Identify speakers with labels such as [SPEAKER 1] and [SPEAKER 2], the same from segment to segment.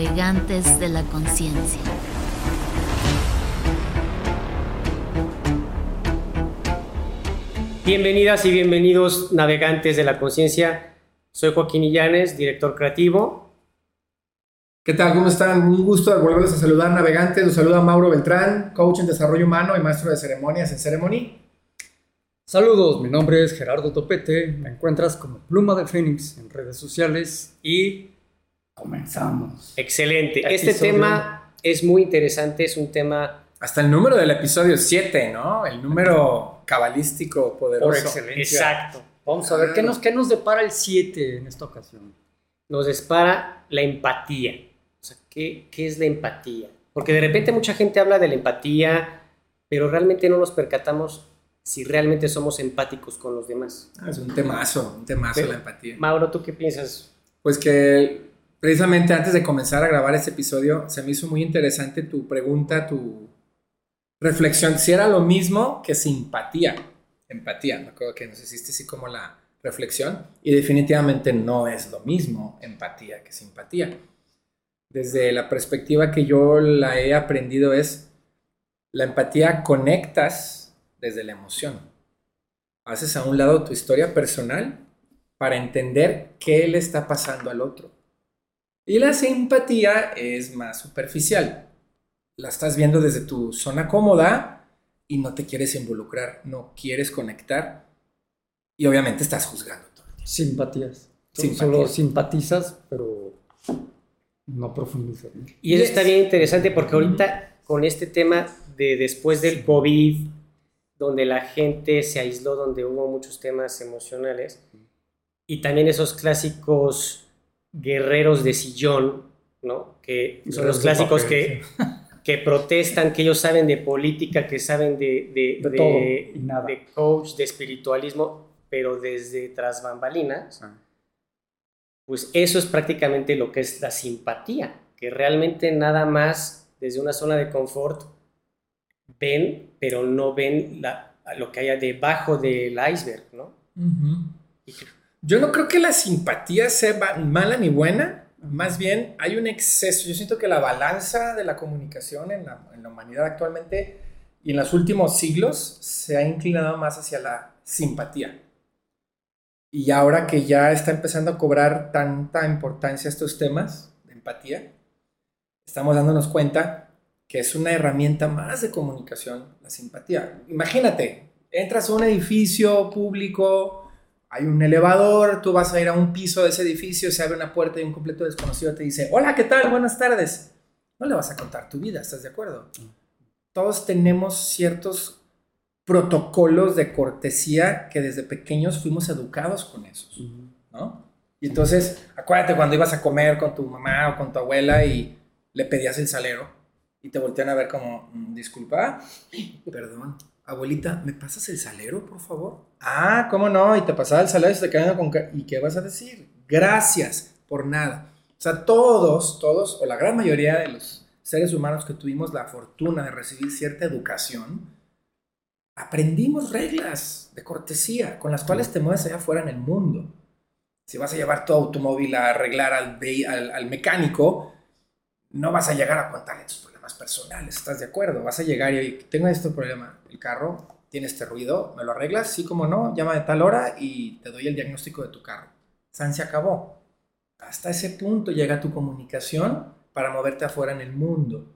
[SPEAKER 1] navegantes de la conciencia.
[SPEAKER 2] Bienvenidas y bienvenidos navegantes de la conciencia. Soy Joaquín Illanes, director creativo.
[SPEAKER 3] ¿Qué tal? ¿Cómo están? Un gusto de volverles a saludar, navegantes. Los saluda Mauro Beltrán, coach en desarrollo humano y maestro de ceremonias en Ceremony.
[SPEAKER 4] Saludos, mi nombre es Gerardo Topete. Me encuentras como Pluma de Fénix en redes sociales y comenzamos.
[SPEAKER 2] Excelente. Este tema es muy interesante, es un tema
[SPEAKER 3] Hasta el número del episodio 7, ¿no? El número cabalístico poderoso.
[SPEAKER 4] Por excelencia.
[SPEAKER 2] exacto.
[SPEAKER 4] Vamos a ver, ¿qué nos, qué nos depara el 7 en esta ocasión?
[SPEAKER 2] Nos dispara la empatía. O sea, ¿qué, ¿qué es la empatía? Porque de repente mucha gente habla de la empatía, pero realmente no nos percatamos si realmente somos empáticos con los demás.
[SPEAKER 3] Ah, es un temazo, un temazo
[SPEAKER 2] Pero-
[SPEAKER 3] la empatía.
[SPEAKER 2] Mauro, ¿tú qué piensas?
[SPEAKER 3] Pues que precisamente antes de comenzar a grabar este episodio, se me hizo muy interesante tu pregunta, tu reflexión. Si era lo mismo que simpatía. Empatía, me acuerdo que nos hiciste así como la reflexión. Y definitivamente no es lo mismo empatía que simpatía. Desde la perspectiva que yo la he aprendido es, la empatía conectas desde la emoción. Haces a un lado tu historia personal para entender qué le está pasando al otro. Y la simpatía es más superficial. La estás viendo desde tu zona cómoda y no te quieres involucrar, no quieres conectar y obviamente estás juzgando todo.
[SPEAKER 4] Simpatías.
[SPEAKER 3] Simpatía.
[SPEAKER 4] Solo simpatizas, pero no profundizas. ¿no?
[SPEAKER 2] Y eso
[SPEAKER 3] Yes.
[SPEAKER 2] está bien interesante porque ahorita con este tema de después del COVID, donde la gente se aisló, donde hubo muchos temas emocionales, y también esos clásicos guerreros de sillón, ¿no? Que son los
[SPEAKER 4] Guerreros
[SPEAKER 2] clásicos
[SPEAKER 4] papel,
[SPEAKER 2] que, que protestan, que ellos saben de política, que saben de, de,
[SPEAKER 4] todo y nada.
[SPEAKER 2] de coach, de espiritualismo, pero desde tras bambalinas,
[SPEAKER 4] Ah.
[SPEAKER 2] pues eso es prácticamente lo que es la simpatía, que realmente nada más desde una zona de confort ven, pero no ven la- lo que haya debajo del iceberg, ¿no? Y que-
[SPEAKER 3] Yo no creo que la simpatía sea mala ni buena, más bien hay un exceso. Yo siento que la balanza de la comunicación en la humanidad actualmente y en los últimos siglos se ha inclinado más hacia la simpatía. Y ahora que ya está empezando a cobrar tanta importancia estos temas de empatía, estamos dándonos cuenta que es una herramienta más de comunicación, la simpatía. Imagínate, entras a un edificio público, hay un elevador, tú vas a ir a un piso de ese edificio, se abre una puerta y un completo desconocido te dice, hola, ¿qué tal? Buenas tardes. No le vas a contar tu vida, ¿estás de acuerdo? Todos tenemos ciertos protocolos de cortesía que desde pequeños fuimos educados con esos, ¿no? Y entonces, acuérdate cuando ibas a comer con tu mamá o con tu abuela y le pedías el salero y te voltean a ver como, "Mm, disculpa, perdón, abuelita, ¿me pasas el salero, por favor? Ah, ¿cómo no? Y te pasaba el salero y se te quedaba con... ¿Y qué vas a decir? Gracias por nada. O sea, todos, todos, o la gran mayoría de los seres humanos que tuvimos la fortuna de recibir cierta educación, aprendimos reglas de cortesía con las cuales te mueves allá afuera en el mundo. Si vas a llevar tu automóvil a arreglar al, al, al mecánico, no vas a llegar a contarle tus problemas personales, ¿estás de acuerdo? Vas a llegar y tengo este problema, el carro tiene este ruido, ¿me lo arreglas? Sí, como no, llama de tal hora y te doy el diagnóstico de tu carro. San se acabó. Hasta ese punto llega tu comunicación para moverte afuera en el mundo.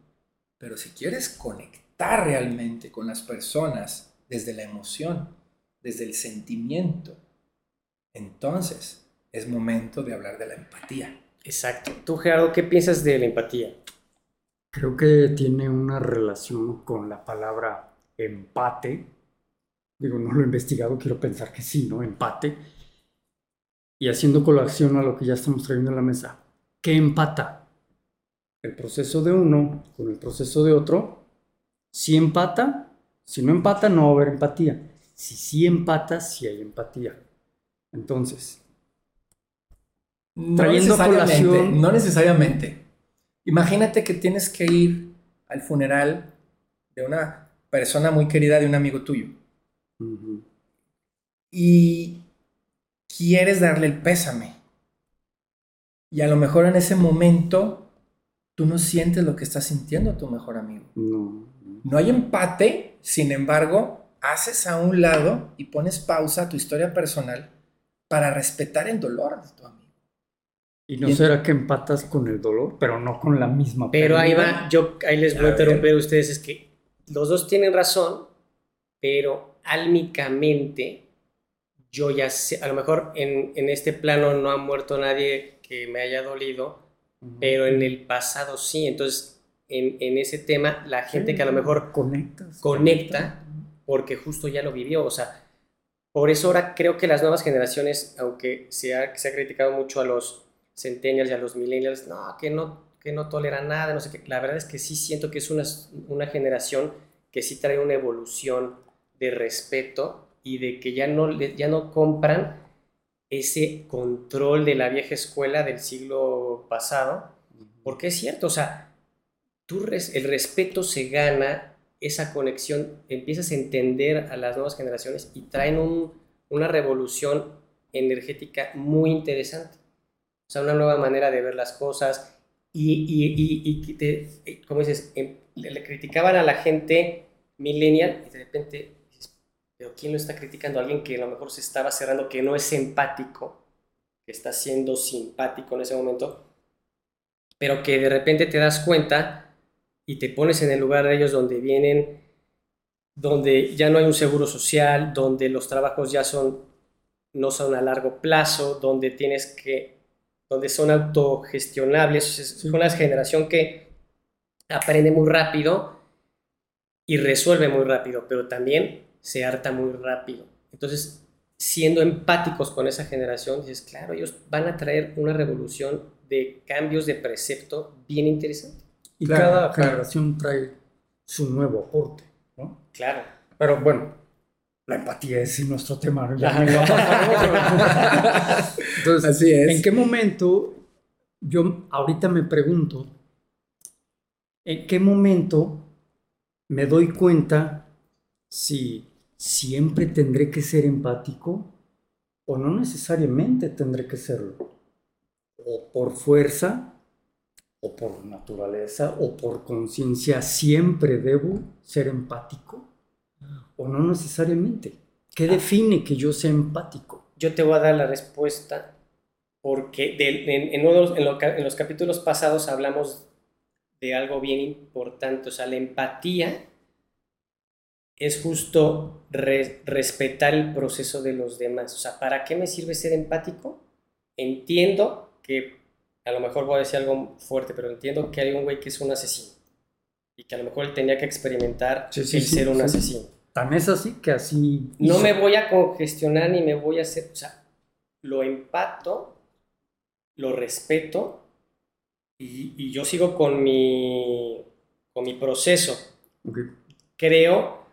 [SPEAKER 3] Pero si quieres conectar realmente con las personas desde la emoción, desde el sentimiento, entonces es momento de hablar de la empatía.
[SPEAKER 2] Exacto. Tú, Gerardo, ¿qué piensas de la empatía?
[SPEAKER 4] Creo que tiene una relación con la palabra empate. Digo, no lo he investigado, quiero pensar que sí, ¿no? Empate. Y haciendo colación a lo que ya estamos trayendo a la mesa. ¿Qué empata? El proceso de uno con el proceso de otro. Si empata, si no empata, no va a haber empatía. Si sí empata, sí hay empatía. Entonces,
[SPEAKER 3] No
[SPEAKER 4] Trayendo
[SPEAKER 3] necesariamente,
[SPEAKER 4] colación-
[SPEAKER 3] no necesariamente. Imagínate que tienes que ir al funeral de una persona muy querida de un amigo tuyo y quieres darle el pésame. Y a lo mejor en ese momento tú no sientes lo que está sintiendo tu mejor amigo.
[SPEAKER 4] No.
[SPEAKER 3] No hay empate, sin embargo, haces a un lado y pones pausa a tu historia personal para respetar el dolor de tu amigo.
[SPEAKER 4] ¿Y no será que empatas con el dolor, pero no con la misma
[SPEAKER 2] Pero ahí va, yo ahí les voy a
[SPEAKER 3] A
[SPEAKER 2] interrumpir a ustedes, es que los dos tienen razón, pero álmicamente yo ya sé, a lo mejor en, en este plano no ha muerto nadie que me haya dolido, pero en el pasado sí, entonces en, en ese tema la gente que a lo mejor
[SPEAKER 4] conectas.
[SPEAKER 2] conecta porque justo ya lo vivió, o sea, por eso ahora creo que las nuevas generaciones, aunque se ha, se ha criticado mucho a los centennials y a los millennials, no, que no, que no toleran nada, no sé qué, la verdad es que sí siento que es una, una generación que sí trae una evolución de respeto y de que ya no, ya no compran ese control de la vieja escuela del siglo pasado, porque es cierto, o sea, tú res- el respeto se gana, esa conexión, empiezas a entender a las nuevas generaciones y traen un- una revolución energética muy interesante. O sea, una nueva manera de ver las cosas y, y, y, y que te- como dices, em- le, criticaban a la gente millennial y de repente pero ¿quién lo está criticando? Alguien que a lo mejor se estaba cerrando, que no es empático, que está siendo simpático en ese momento, pero que de repente te das cuenta y te pones en el lugar de ellos donde vienen, donde ya no hay un seguro social, donde los trabajos ya son no son a largo plazo, donde tienes que donde son autogestionables, es una generación que aprende muy rápido y resuelve muy rápido, pero también se harta muy rápido. Entonces, siendo empáticos con esa generación, dices, claro, ellos van a traer una revolución de cambios de precepto bien interesante.
[SPEAKER 4] Y
[SPEAKER 3] Claro,
[SPEAKER 4] cada
[SPEAKER 3] claro.
[SPEAKER 4] generación trae su nuevo aporte, ¿no?
[SPEAKER 2] Claro.
[SPEAKER 4] Pero bueno, la empatía es nuestro tema. ¿no? Ya me lo pasamos. Entonces,
[SPEAKER 3] Así es.
[SPEAKER 4] ¿en qué momento, yo ahorita me pregunto, ¿en qué momento me doy cuenta si siempre tendré que ser empático o no necesariamente tendré que serlo? O por fuerza, o por naturaleza, o por conciencia, siempre debo ser empático o no necesariamente. ¿Qué define que yo sea empático?
[SPEAKER 2] Yo te voy a dar la respuesta porque en, en los capítulos pasados hablamos de algo bien importante. O sea, la empatía es justo re- respetar el proceso de los demás. O sea, ¿para qué me sirve ser empático? Entiendo que, a lo mejor voy a decir algo fuerte, pero entiendo que hay un güey que es un asesino y que a lo mejor él tenía que experimentar
[SPEAKER 4] Sí, sí,
[SPEAKER 2] el
[SPEAKER 4] sí,
[SPEAKER 2] ser un asesino.
[SPEAKER 4] Tan es así que así...
[SPEAKER 2] No me voy a congestionar ni me voy a hacer, o sea, lo empato, lo respeto y, y yo sigo con mi, con mi proceso. Creo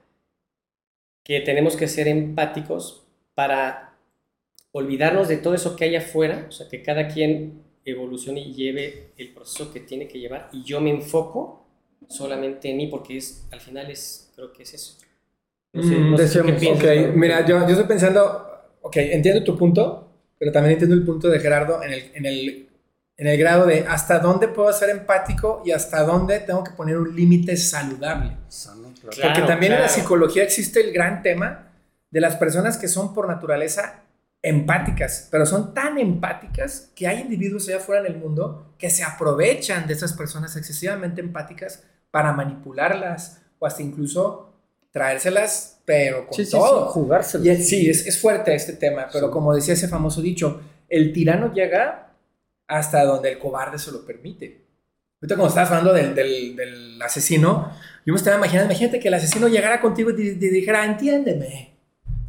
[SPEAKER 2] que tenemos que ser empáticos para olvidarnos de todo eso que hay afuera, o sea, que cada quien evolucione y lleve el proceso que tiene que llevar y yo me enfoco solamente en mí porque es, al final es, creo que es eso. No sé,
[SPEAKER 3] Mm,
[SPEAKER 2] no sé tú qué
[SPEAKER 4] deseamos-
[SPEAKER 2] piensas,
[SPEAKER 3] Ok,
[SPEAKER 2] ¿no?
[SPEAKER 3] mira, yo, yo estoy pensando, ok, entiendo tu punto, pero también entiendo el punto de Gerardo en el, en el, en el grado de hasta dónde puedo ser empático y hasta dónde tengo que poner un límite saludable.
[SPEAKER 4] Sano, claro.
[SPEAKER 2] Claro,
[SPEAKER 3] Porque también en la psicología existe el gran tema de las personas que son por naturaleza empáticas, pero son tan empáticas que hay individuos allá afuera en el mundo que se aprovechan de esas personas excesivamente empáticas para manipularlas o hasta incluso traérselas, pero con
[SPEAKER 4] Sí, sí,
[SPEAKER 3] todo.
[SPEAKER 4] sí, jugárselo.
[SPEAKER 3] Y es- sí, es, es fuerte este tema, pero
[SPEAKER 4] Sí.
[SPEAKER 3] como decía ese famoso dicho, el tirano llega hasta donde el cobarde se lo permite. Ahorita cuando estabas hablando del, del- del asesino, yo me estaba imaginando, imagínate que el asesino llegara contigo y te, te dijera, entiéndeme,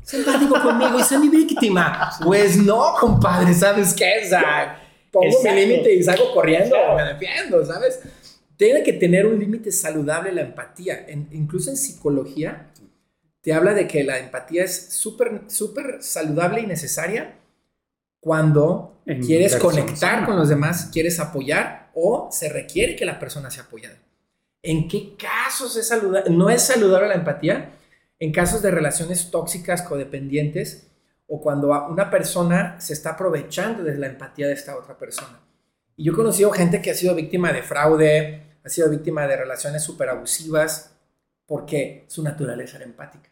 [SPEAKER 3] sé empático conmigo y sé mi víctima. Pues no, compadre, ¿sabes qué? O sea, pongo
[SPEAKER 2] Exacto.
[SPEAKER 3] mi límite y salgo corriendo,
[SPEAKER 2] Claro.
[SPEAKER 3] me defiendo, ¿sabes? Tiene que tener un límite saludable la empatía. En- incluso en psicología, te habla de que la empatía es súper, súper saludable y necesaria cuando
[SPEAKER 4] En
[SPEAKER 3] quieres conectar con los demás, quieres apoyar o se requiere que la persona sea apoyada. ¿En qué casos es saludable? No es saludable la empatía en casos de relaciones tóxicas, codependientes o cuando una persona se está aprovechando de la empatía de esta otra persona. Y yo he conocido gente que ha sido víctima de fraude, ha sido víctima de relaciones súper abusivas, porque su naturaleza era empática.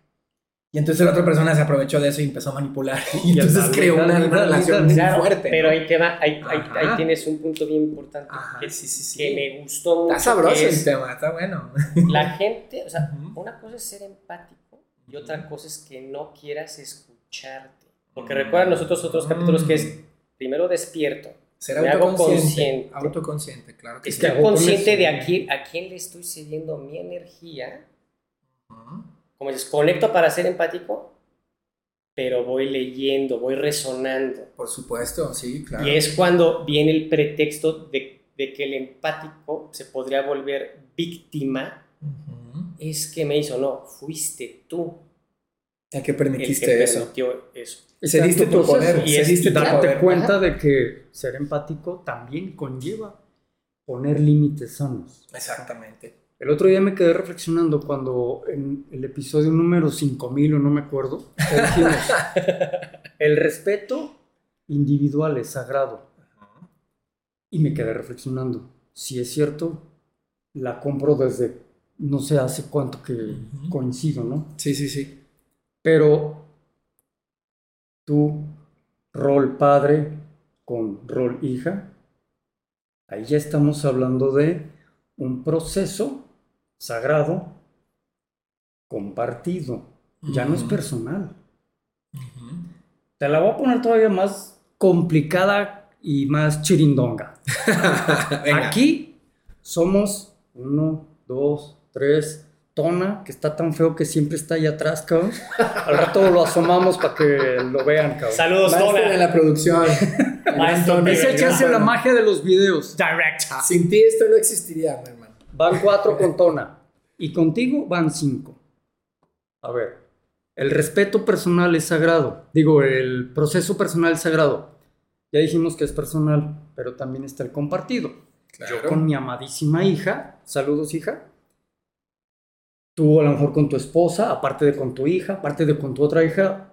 [SPEAKER 3] Y entonces la otra persona se aprovechó de eso y empezó a manipular. Y,
[SPEAKER 4] Y
[SPEAKER 3] entonces creó una, una relación muy
[SPEAKER 2] Claro,
[SPEAKER 3] fuerte.
[SPEAKER 2] Pero
[SPEAKER 3] ¿no?
[SPEAKER 2] ahí, te va, ahí, ahí- ahí tienes un punto bien importante
[SPEAKER 3] Ajá,
[SPEAKER 2] que,
[SPEAKER 3] sí, sí, sí.
[SPEAKER 2] que me gustó mucho.
[SPEAKER 3] Está sabroso el tema, está bueno.
[SPEAKER 2] La gente, o sea,
[SPEAKER 3] Ujú.
[SPEAKER 2] una cosa es ser empático y otra cosa es que no quieras escucharte. Porque
[SPEAKER 3] Mm.
[SPEAKER 2] recuerda nosotros otros capítulos que es
[SPEAKER 3] Mm.
[SPEAKER 2] primero despierto,
[SPEAKER 3] Ser
[SPEAKER 2] Me hago
[SPEAKER 3] autoconsciente.
[SPEAKER 2] consciente.
[SPEAKER 3] Autoconsciente, claro que
[SPEAKER 2] estoy
[SPEAKER 4] hago con
[SPEAKER 2] consciente de a quién, a quién le estoy cediendo mi energía. Como dices, conecto para ser empático, pero voy leyendo, voy resonando.
[SPEAKER 3] Por supuesto, sí, claro.
[SPEAKER 2] Y es cuando viene el pretexto de, de que el empático se podría volver víctima.
[SPEAKER 3] Ujú.
[SPEAKER 2] Es que me hizo, no, fuiste tú
[SPEAKER 3] El que
[SPEAKER 2] el
[SPEAKER 3] permitiste
[SPEAKER 2] que
[SPEAKER 3] eso.
[SPEAKER 2] permitió eso.
[SPEAKER 3] Cediste
[SPEAKER 4] Exacto,
[SPEAKER 3] tu poder.
[SPEAKER 2] Y
[SPEAKER 3] tu
[SPEAKER 4] darte
[SPEAKER 3] poder.
[SPEAKER 4] cuenta
[SPEAKER 3] Ajá.
[SPEAKER 4] de que ser empático también conlleva poner límites sanos.
[SPEAKER 3] Exactamente.
[SPEAKER 4] El otro día me quedé reflexionando cuando en el episodio número 5000 o no me acuerdo, dijimos, el respeto individual es sagrado. Y me quedé reflexionando, si es cierto, la compro desde no sé hace cuánto que coincido, ¿no?
[SPEAKER 3] Sí, sí, sí.
[SPEAKER 4] Pero tu rol padre con rol hija, ahí ya estamos hablando de un proceso sagrado compartido. Ya no es personal. Te la voy a poner todavía más complicada y más chirindonga. Aquí somos uno, dos, tres. Tona, que está tan feo que siempre está ahí atrás, cabrón. Al rato lo asomamos para que lo vean, cabrón.
[SPEAKER 2] Saludos,
[SPEAKER 3] Maestro de
[SPEAKER 2] Tona.
[SPEAKER 3] la producción.
[SPEAKER 2] Maestro
[SPEAKER 3] Antonio,
[SPEAKER 4] Es el que hace la magia de los videos.
[SPEAKER 2] Direct.
[SPEAKER 3] Sin ti esto no existiría, hermano.
[SPEAKER 4] Van cuatro con Tona. Y contigo van cinco. A ver, el respeto personal es sagrado. Digo, el proceso personal es sagrado. Ya dijimos que es personal, pero también está el compartido. Yo con mi amadísima hija, saludos hija. Tú a lo mejor con tu esposa, aparte de con tu hija, aparte de con tu otra hija.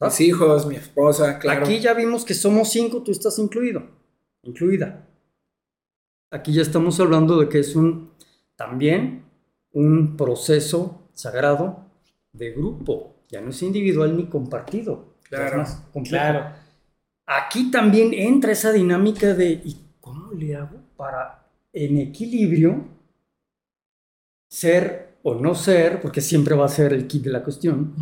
[SPEAKER 3] Mis hijos, mi esposa, claro.
[SPEAKER 4] Aquí ya vimos que somos cinco, tú estás incluido, incluida. Aquí ya estamos hablando de que es un también un proceso sagrado de grupo. Ya no es individual ni compartido.
[SPEAKER 3] Claro,
[SPEAKER 4] más.
[SPEAKER 2] Claro.
[SPEAKER 4] Aquí también entra esa dinámica de ¿y cómo le hago para en equilibrio ser o no ser, porque siempre va a ser el kit de la cuestión,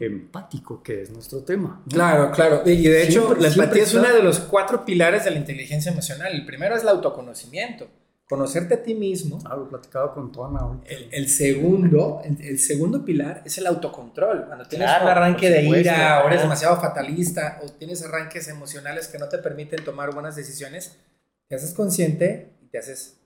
[SPEAKER 4] empático, que es nuestro tema. ¿no?
[SPEAKER 3] Claro, claro. Y de hecho,
[SPEAKER 4] Siempre-
[SPEAKER 3] la empatía es uno de los cuatro pilares de la inteligencia emocional. El primero es el autoconocimiento. Conocerte a ti mismo.
[SPEAKER 4] Ah, lo platicaba con Tona ahorita.
[SPEAKER 3] El, el segundo, el, el segundo pilar es el autocontrol. Cuando tienes
[SPEAKER 2] Claro,
[SPEAKER 3] un arranque de
[SPEAKER 2] supuesto.
[SPEAKER 3] ira, o eres demasiado fatalista, o tienes arranques emocionales que no te permiten tomar buenas decisiones, te haces consciente y te haces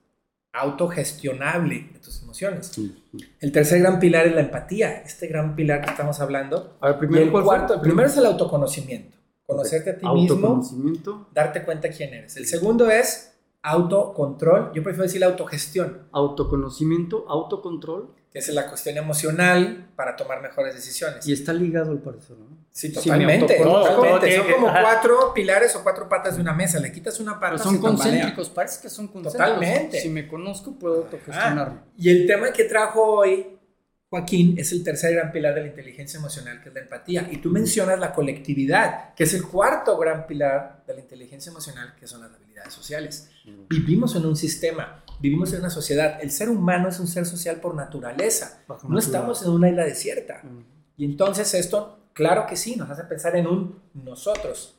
[SPEAKER 3] autogestionable de tus emociones.
[SPEAKER 4] Sí.
[SPEAKER 3] El tercer gran pilar es la empatía, este gran pilar que estamos hablando.
[SPEAKER 4] A ver,
[SPEAKER 3] Y
[SPEAKER 4] primero,
[SPEAKER 3] el cuarto, el primero es el autoconocimiento, conocerte a ti mismo,
[SPEAKER 4] Autoconocimiento,
[SPEAKER 3] darte cuenta quién eres. El segundo es autocontrol, yo prefiero decir autogestión,
[SPEAKER 4] autoconocimiento, autocontrol,
[SPEAKER 3] que es la cuestión emocional para tomar mejores decisiones.
[SPEAKER 4] y está ligado al parecer, ¿no?
[SPEAKER 3] Sí, totalmente. totalmente. Son
[SPEAKER 2] Todo,
[SPEAKER 3] como
[SPEAKER 2] ajá.
[SPEAKER 3] cuatro pilares o cuatro patas de una mesa. Le quitas una pata
[SPEAKER 4] Pero son concéntricos, parece que son concéntricos.
[SPEAKER 3] Totalmente.
[SPEAKER 4] Si me conozco, puedo autogestionarme.
[SPEAKER 3] Y el tema que trajo hoy Joaquín es el tercer gran pilar de la inteligencia emocional, que es la empatía. Y tú mencionas la colectividad, que es el cuarto gran pilar de la inteligencia emocional, que son las habilidades sociales. Vivimos en un sistema, vivimos en una sociedad. El ser humano es un ser social por naturaleza. No estamos en una isla desierta. Y entonces esto, claro que sí, nos hace pensar en un nosotros,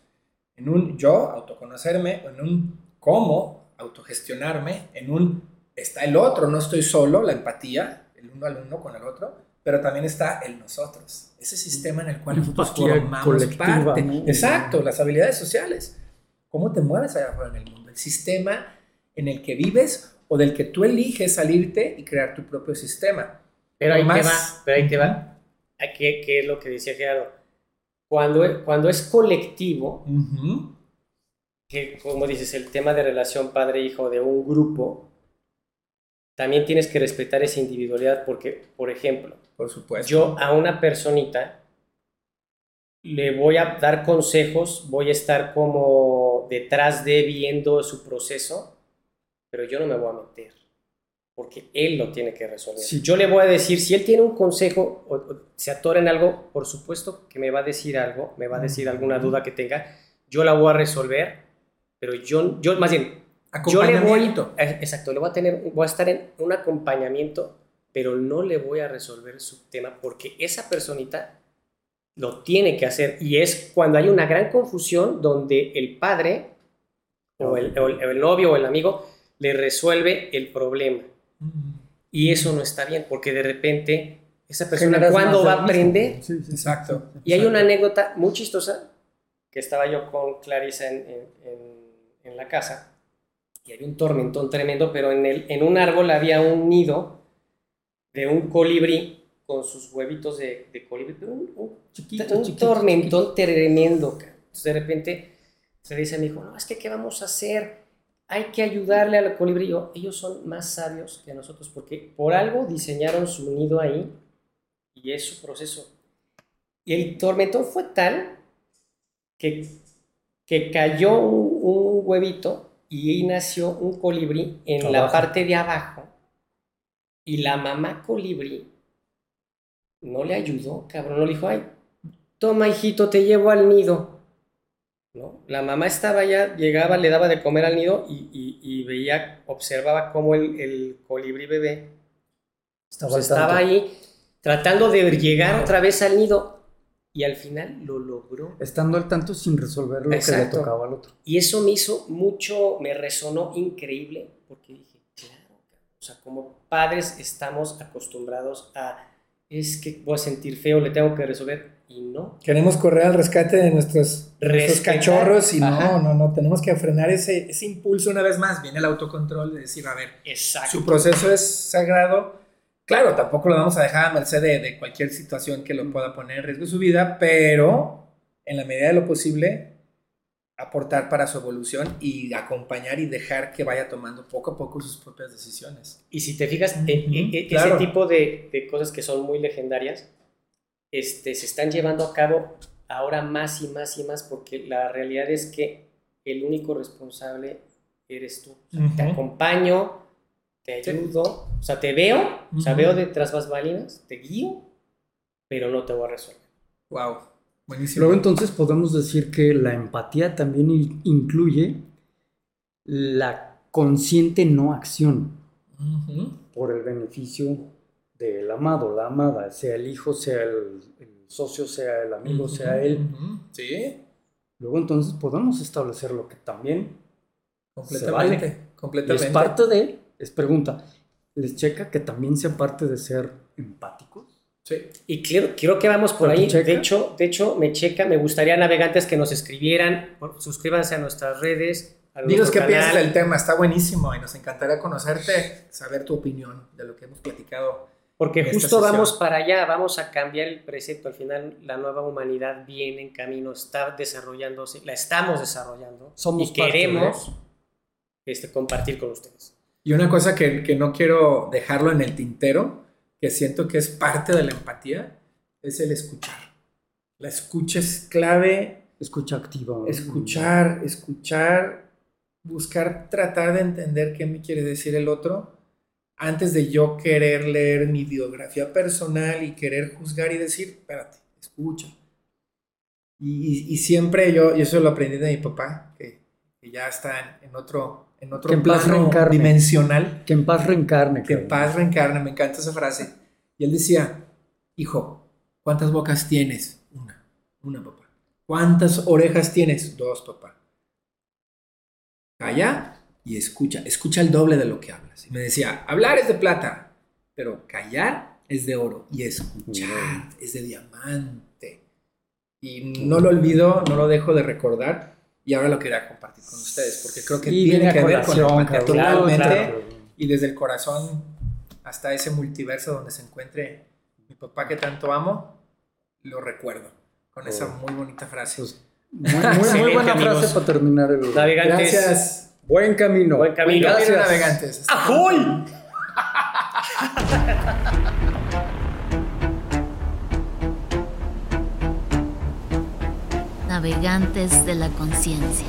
[SPEAKER 3] en un yo, autoconocerme, en un cómo, autogestionarme, en un está el otro, no estoy solo, la empatía, el uno al uno con el otro, pero también está el nosotros, ese sistema en el cual nosotros formamos parte.
[SPEAKER 4] ¿no?
[SPEAKER 3] Exacto, las habilidades sociales. ¿Cómo te mueves allá afuera en el mundo? El sistema en el que vives o del que tú eliges salirte y crear tu propio sistema.
[SPEAKER 2] Pero ahí
[SPEAKER 3] Más-
[SPEAKER 2] te va, pero ahí te va. ¿A ¿Qué, qué es lo que decía Gerardo? Cuando, es- cuando es colectivo, que como dices, el tema de relación padre-hijo de un grupo, también tienes que respetar esa individualidad porque, por ejemplo,
[SPEAKER 3] Por supuesto.
[SPEAKER 2] yo a una personita le voy a dar consejos, voy a estar como detrás de viendo su proceso, pero yo no me voy a meter, porque él lo tiene que resolver.
[SPEAKER 4] Sí.
[SPEAKER 2] Yo le voy a decir, si él tiene un consejo o, o se atora en algo, por supuesto que me va a decir algo, me va a decir alguna duda que tenga, yo la voy a resolver, pero yo, yo más bien, yo le voy, exacto, le voy a tener, voy a estar en un acompañamiento, pero no le voy a resolver su tema porque esa personita lo tiene que hacer y es cuando hay una gran confusión donde el padre o el, o el- novio o el amigo le resuelve el problema. Y eso no está bien porque de repente esa persona cuándo va a aprender
[SPEAKER 4] Sí, sí,
[SPEAKER 3] Exacto.
[SPEAKER 2] y hay una anécdota muy chistosa que estaba yo con Clarisa en, en- en- en la casa y había un tormentón tremendo, pero en, el, en un árbol había un nido de un colibrí con sus huevitos de, de colibrí, un, un-
[SPEAKER 4] Chiquito,
[SPEAKER 2] un
[SPEAKER 4] chiquito,
[SPEAKER 2] tormentón tremendo. ca. Entonces de repente se dice a mi hijo, no, es que ¿qué vamos a hacer? Hay que ayudarle al colibrí. Yo, ellos son más sabios que nosotros porque por algo diseñaron su nido ahí y es su proceso. Y el tormentón fue tal que, que cayó un, un huevito y ahí nació un colibrí en la parte de abajo. Y la mamá colibrí no le ayudó, cabrón. No le dijo, ay, toma, hijito, te llevo al nido. ¿No? La mamá estaba ya, llegaba, le daba de comer al nido y, y- y veía, observaba cómo el, el colibrí bebé
[SPEAKER 4] Estaba,
[SPEAKER 2] pues, estaba ahí tratando de llegar otra vez al nido y al final lo logró.
[SPEAKER 4] Estando al tanto sin resolver lo que
[SPEAKER 2] Exacto.
[SPEAKER 4] le tocaba al otro.
[SPEAKER 2] Y eso me hizo mucho, me resonó increíble, porque dije, claro, o sea, como padres estamos acostumbrados a, es que voy a sentir feo, le tengo que resolver, y no.
[SPEAKER 3] Queremos correr al rescate de nuestros, nuestros cachorros y
[SPEAKER 2] Ajá.
[SPEAKER 3] no, no, no, tenemos que frenar ese, ese impulso una vez más. Viene el autocontrol de decir, a ver,
[SPEAKER 2] Exacto.
[SPEAKER 3] su proceso es sagrado. Claro, tampoco lo vamos a dejar a merced de, de cualquier situación que lo pueda poner en riesgo su vida, pero en la medida de lo posible, aportar para su evolución y acompañar y dejar que vaya tomando poco a poco sus propias decisiones.
[SPEAKER 2] Y si te fijas, e- e- e-
[SPEAKER 3] claro.
[SPEAKER 2] ese tipo de, de cosas que son muy legendarias, este, se están llevando a cabo ahora más y más y más, porque la realidad es que el único responsable eres tú. O sea, Te acompaño, te
[SPEAKER 3] Sí.
[SPEAKER 2] ayudo, o sea, te veo, o sea, veo detrás bambalinas, te guío, pero no te voy a resolver.
[SPEAKER 3] Wow, buenísimo.
[SPEAKER 4] Luego entonces podemos decir que la empatía también in- incluye la consciente no acción por el beneficio del amado, la amada, sea el hijo, sea el, el socio, sea el amigo, sea él.
[SPEAKER 3] Sí,
[SPEAKER 4] Luego entonces podemos establecer lo que también
[SPEAKER 3] completamente.
[SPEAKER 4] vale. y
[SPEAKER 3] completamente.
[SPEAKER 4] es parte de, es pregunta, ¿les checa que también sea parte de ser empáticos?
[SPEAKER 3] Sí.
[SPEAKER 2] Y quiero, quiero que vamos por
[SPEAKER 4] ¿Pero te
[SPEAKER 2] ahí. De hecho, de hecho, me checa, me gustaría navegantes que nos escribieran, suscríbanse a nuestras redes. A
[SPEAKER 3] Dinos
[SPEAKER 2] nuestro
[SPEAKER 3] qué
[SPEAKER 2] canal.
[SPEAKER 3] piensas del tema, está buenísimo y nos encantaría conocerte, saber tu opinión de lo que hemos platicado.
[SPEAKER 2] Porque justo vamos para allá, vamos a cambiar el precepto. Al final, la nueva humanidad viene en camino, está desarrollándose, la estamos desarrollando
[SPEAKER 4] Somos
[SPEAKER 2] y queremos este, compartir con ustedes.
[SPEAKER 3] Y una cosa que, que no quiero dejarlo en el tintero, que siento que es parte de la empatía, es el escuchar. La escucha es clave,
[SPEAKER 4] Escucha activa.
[SPEAKER 3] escuchar, escuchar, buscar tratar de entender qué me quiere decir el otro antes de yo querer leer mi biografía personal y querer juzgar y decir, espérate, escucha. Y, y- y siempre yo, y eso lo aprendí de mi papá, que, que ya está en, en otro, en otro
[SPEAKER 4] Que en paz
[SPEAKER 3] plano
[SPEAKER 4] reencarne.
[SPEAKER 3] dimensional,
[SPEAKER 4] Que en paz reencarne.
[SPEAKER 3] que en paz reencarna, me encanta esa frase. Y él decía, hijo, ¿cuántas bocas tienes? Una, una papá. ¿Cuántas orejas tienes? Dos, papá. Calla y escucha, escucha el doble de lo que hablas. Y me decía, hablar es de plata, pero callar es de oro y escuchar es de diamante. Y no lo olvido, no lo dejo de recordar y ahora lo quería compartir con ustedes porque creo que
[SPEAKER 4] Y
[SPEAKER 3] tiene que ver con empatía
[SPEAKER 4] cabrón.
[SPEAKER 3] totalmente
[SPEAKER 2] Claro,
[SPEAKER 3] y desde el corazón hasta ese multiverso donde se encuentre mi papá que tanto amo, lo recuerdo con esa
[SPEAKER 4] Oh.
[SPEAKER 3] muy bonita frase.
[SPEAKER 4] Pues, muy, muy- muy buena
[SPEAKER 2] amigos.
[SPEAKER 4] frase para terminar el.
[SPEAKER 2] Navegantes,
[SPEAKER 3] Gracias.
[SPEAKER 4] Buen camino.
[SPEAKER 2] buen
[SPEAKER 3] camino.
[SPEAKER 4] Gracias.
[SPEAKER 3] navegantes. Hasta
[SPEAKER 2] ¡Ajoy!
[SPEAKER 1] Navegantes de la conciencia.